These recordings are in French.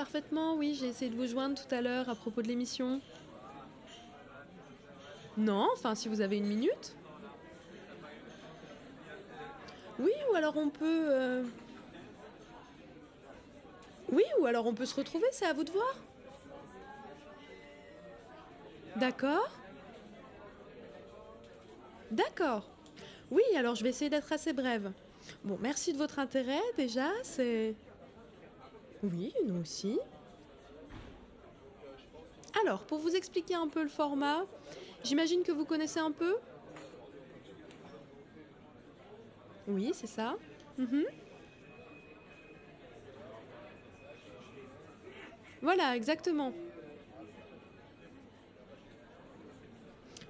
parfaitement, oui, j'ai essayé de vous joindre tout à l'heure à propos de l'émission. Non, enfin, si vous avez une minute. Oui, ou alors on peut... euh, Oui, ou alors on peut se retrouver, c'est à vous de voir. D'accord D'accord. Oui, alors je vais essayer d'être assez brève. Bon, merci de votre intérêt déjà, c'est... Oui, nous aussi. Alors, pour vous expliquer un peu le format, j'imagine que vous connaissez un peu Oui, c'est ça. Mhm. Voilà, exactement.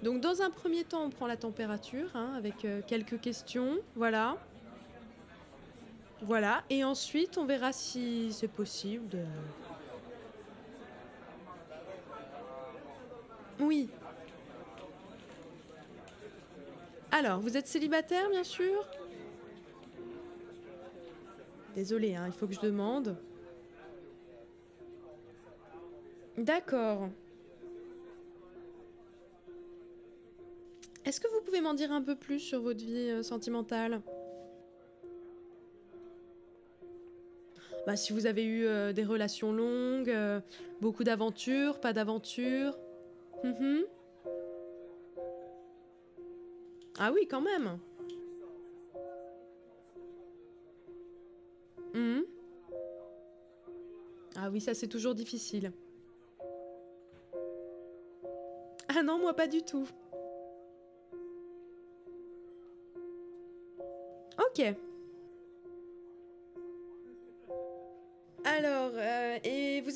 Donc dans un premier temps, on prend la température hein, avec euh, quelques questions. Voilà. Voilà. Et ensuite, on verra si c'est possible. Oui. Alors, vous êtes célibataire, bien sûr? Désolée, hein, il faut que je demande. D'accord. Est-ce que vous pouvez m'en dire un peu plus sur votre vie euh, sentimentale? Bah, si vous avez eu euh, des relations longues, euh, beaucoup d'aventures, pas d'aventures. Mhm. Ah oui, quand même. Mhm. Ah oui, ça c'est toujours difficile. Ah non, moi pas du tout. Ok.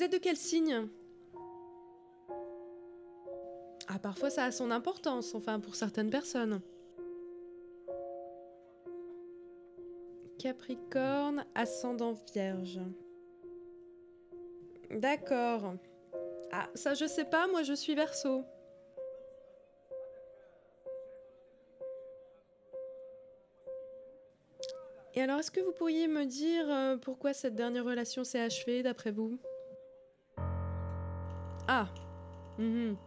De quel signe? Ah, parfois ça a son importance, enfin pour certaines personnes. Capricorne, ascendant vierge. D'accord. Ah, ça je sais pas, moi je suis verso. Et alors, est-ce que vous pourriez me dire euh, pourquoi cette dernière relation s'est achevée d'après vous? Ah mhm.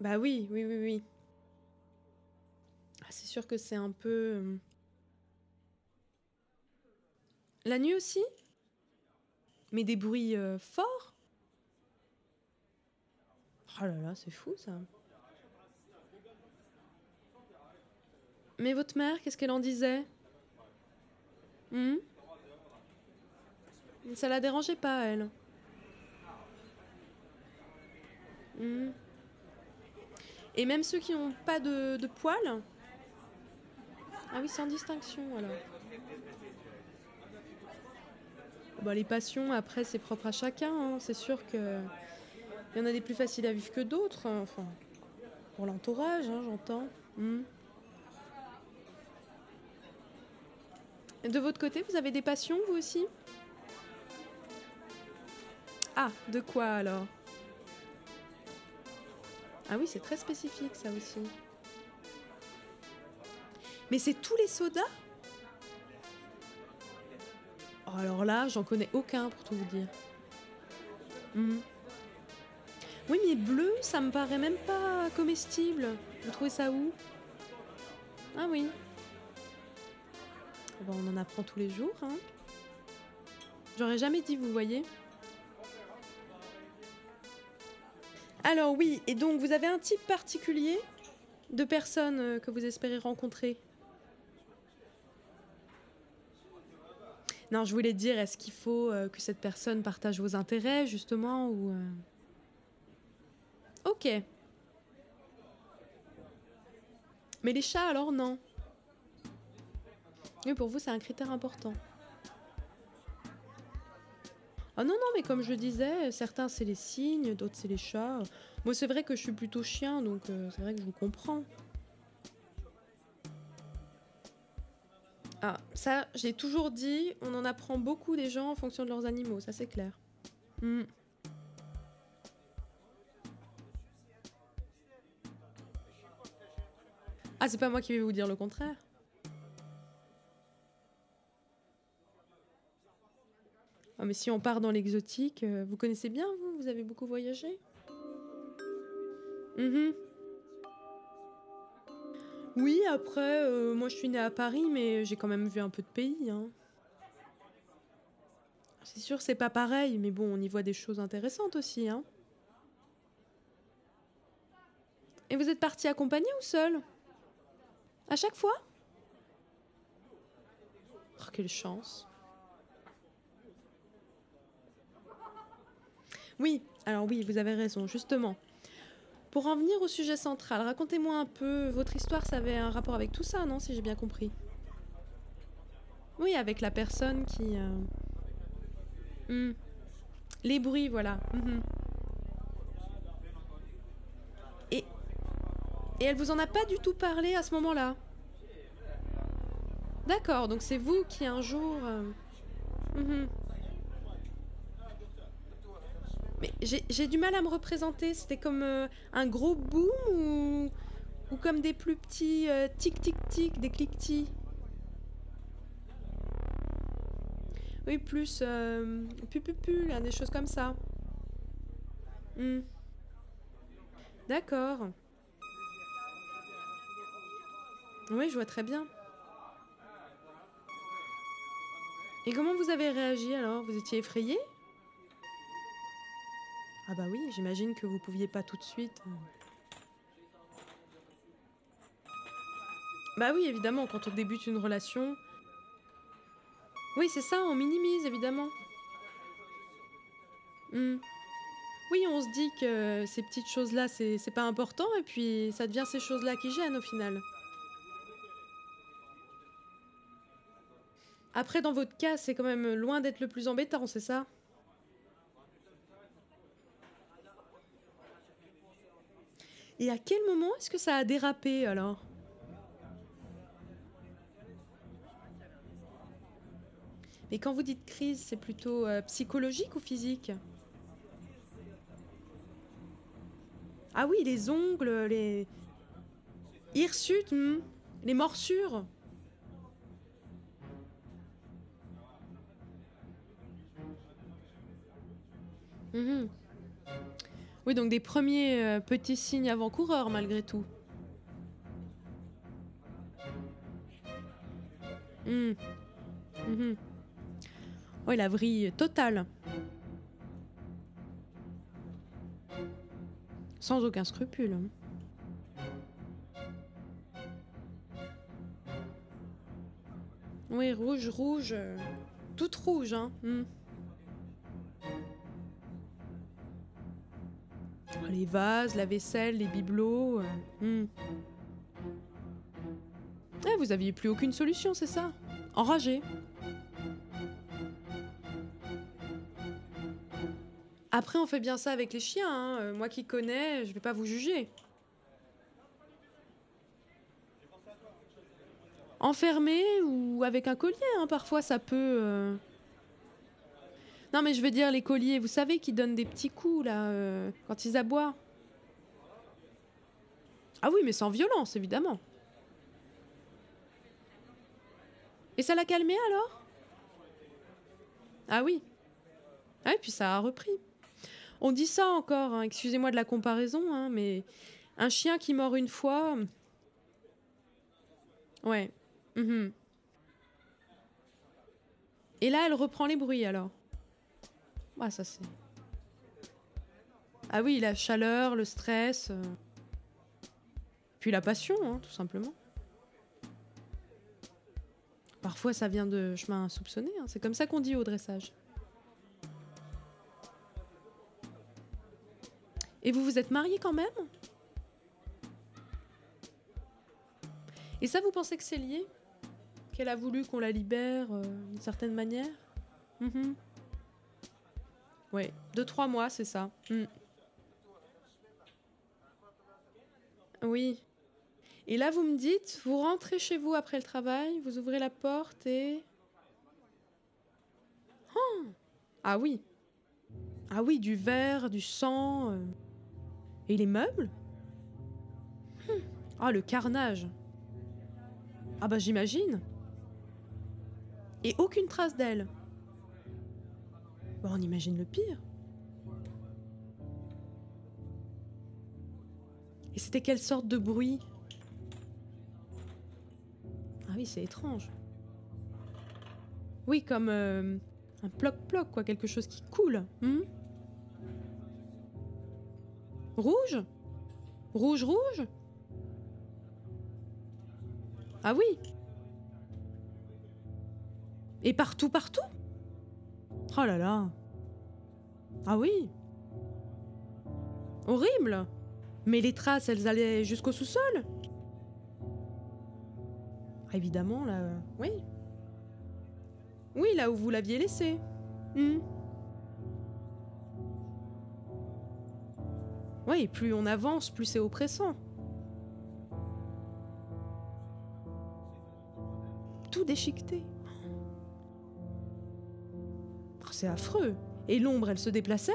Bah oui, oui, oui, oui. Ah, c'est sûr que c'est un peu... euh, La nuit aussi? Mais des bruits euh, forts? Oh là là, c'est fou ça. Mais votre mère, qu'est-ce qu'elle en disait? Hmm? Ça la dérangeait pas, elle? Hmm. Et même ceux qui n'ont pas de, poils Ah oui, sans distinction alors. Les passions, après, c'est propre à chacun. hein. C'est sûr que il y en a des plus faciles à vivre que d'autres. hein. Enfin, pour l'entourage, hein, j'entends. Et De votre côté, vous avez des passions, vous aussi? Ah, de quoi alors? Ah oui, c'est très spécifique, ça aussi. Mais c'est tous les sodas? Oh, alors là, j'en connais aucun, pour tout vous dire. Mhm. Oui, mais bleu, ça me paraît même pas comestible. Vous trouvez ça où? Ah oui. On en apprend tous les jours. Hein. J'aurais jamais dit, vous voyez. Alors oui, et donc vous avez un type particulier de personnes euh, que vous espérez rencontrer? Non, je voulais dire, est-ce qu'il faut euh, que cette personne partage vos intérêts, justement, ou... euh, Ok. Mais les chats, alors, non. Oui, pour vous, c'est un critère important. Ah non, non, mais comme je disais, certains c'est les cygnes, d'autres c'est les chats. Moi, c'est vrai que je suis plutôt chien, donc euh, c'est vrai que je vous comprends. Ah, ça, j'ai toujours dit, on en apprend beaucoup des gens en fonction de leurs animaux, ça c'est clair. Hmm. Ah, c'est pas moi qui vais vous dire le contraire. Ah, mais si on part dans l'exotique, euh, vous connaissez bien, vous? Vous avez beaucoup voyagé? Mhm. Oui, après, euh, moi je suis née à Paris, mais j'ai quand même vu un peu de pays. Hein. C'est sûr, c'est pas pareil, mais bon, on y voit des choses intéressantes aussi. Hein. Et vous êtes parti accompagné ou seul? À chaque fois? Oh, quelle chance. Oui, alors oui, vous avez raison, justement. Pour en venir au sujet central, racontez-moi un peu, votre histoire, ça avait un rapport avec tout ça, non, si j'ai bien compris? Oui, avec la personne qui... euh, hmm. Les bruits, voilà. Mhm. Et... Et elle vous en a pas du tout parlé à ce moment-là? D'accord, donc c'est vous qui un jour... euh, mhm. Mais j'ai du mal à me représenter. C'était comme euh, un gros boom ou, comme des plus petits euh, tic tic tic, des cliquetis Oui, plus euh, pu pu pu, là, des choses comme ça. Hmm. D'accord. Oui, je vois très bien. Et comment vous avez réagi alors? Vous étiez effrayé Ah bah oui, j'imagine que vous pouviez pas tout de suite. euh. Bah oui, évidemment, quand on débute une relation. Oui, c'est ça, on minimise, évidemment. Hmm. Oui, on se dit que ces petites choses-là, c'est c'est pas important, et puis ça devient ces choses-là qui gênent au final. Après, dans votre cas, c'est quand même loin d'être le plus embêtant, c'est ça? Et à quel moment est-ce que ça a dérapé alors? Mais quand vous dites crise, c'est plutôt euh, psychologique ou physique? Ah oui, les ongles, les hirsutes, hmm, les morsures. Mhm. Oui, donc des premiers euh, petits signes avant-coureurs malgré tout. Hmm. Mhm. Oui, la vrille totale. Sans aucun scrupule. hein. Oui, rouge, rouge. euh, toute rouge, hein. Hmm. Les vases, la vaisselle, les bibelots. euh, hmm. Ah, vous aviez plus aucune solution, c'est ça? Enragé. Après, on fait bien ça avec les chiens. hein. Euh, Moi qui connais, je vais pas vous juger. Enfermé ou avec un collier, hein, parfois ça peut. euh. Non, mais je veux dire les colliers, vous savez, qui donnent des petits coups là euh, quand ils aboient. Ah oui, mais sans violence, évidemment. Et ça l'a calmé alors? Ah oui. Ah, et puis ça a repris. On dit ça encore, hein, excusez-moi de la comparaison, hein, mais un chien qui mord une fois. Ouais. mhm. Et là, elle reprend les bruits alors? Ah, ça c'est. Ah oui, la chaleur, le stress. euh, Puis la passion, hein, tout simplement. Parfois, ça vient de chemin insoupçonné. hein, C'est comme ça qu'on dit au dressage. Et vous vous êtes mariés quand même? Et ça, vous pensez que c'est lié? Qu'elle a voulu qu'on la libère euh, d'une certaine manière? Mhm. Ouais, deux, trois mois, c'est ça. Mm. Oui. Et là, vous me dites, vous rentrez chez vous après le travail, vous ouvrez la porte et... Oh ah oui. Ah oui, du verre, du sang. euh. Et les meubles Hmm. Ah, le carnage. Ah bah j'imagine. Et aucune trace d'elle. On imagine le pire. Et c'était quelle sorte de bruit? Ah oui, c'est étrange. Oui, comme euh, un ploc-ploc, quoi, quelque chose qui coule. hmm? Rouge? Rouge, rouge? Ah oui Et partout, partout? Oh là là Ah oui Horrible Mais les traces, elles allaient jusqu'au sous-sol Ah, Évidemment, là... Oui. Oui, là où vous l'aviez laissé. Hmm. Oui, plus on avance, plus c'est oppressant. Tout déchiqueté. C'est affreux. Et l'ombre, elle se déplaçait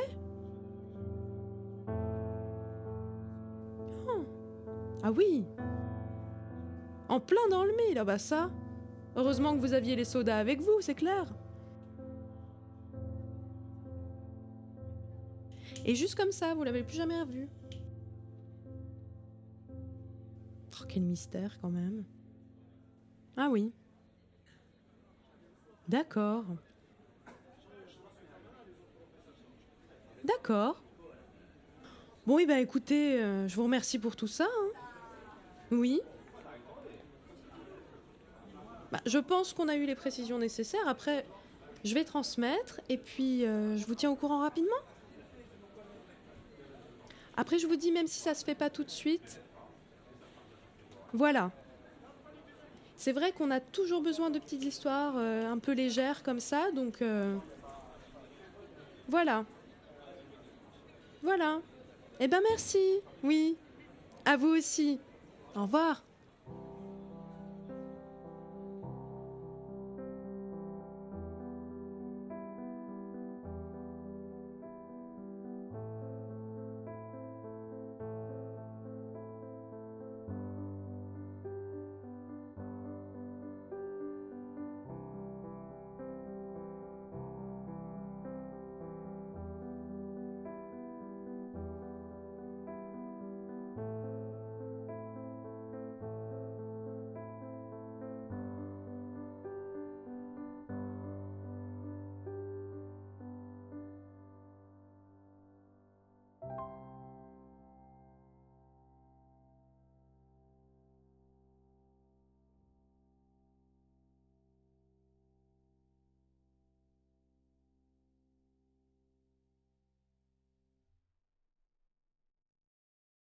Oh. Ah oui En plein dans le mille, là bah ça Heureusement que vous aviez les sodas avec vous, c'est clair. Et juste comme ça, vous l'avez plus jamais revu. Oh, quel mystère quand même. Ah oui. D'accord. D'accord. Bon, et ben écoutez, euh, je vous remercie pour tout ça. hein. Oui. Bah, je pense qu'on a eu les précisions nécessaires. Après, je vais transmettre et puis euh, je vous tiens au courant rapidement. Après, je vous dis, même si ça se fait pas tout de suite, voilà. C'est vrai qu'on a toujours besoin de petites histoires euh, un peu légères comme ça, donc voilà. Voilà. Eh ben merci. Oui. À vous aussi. Au revoir.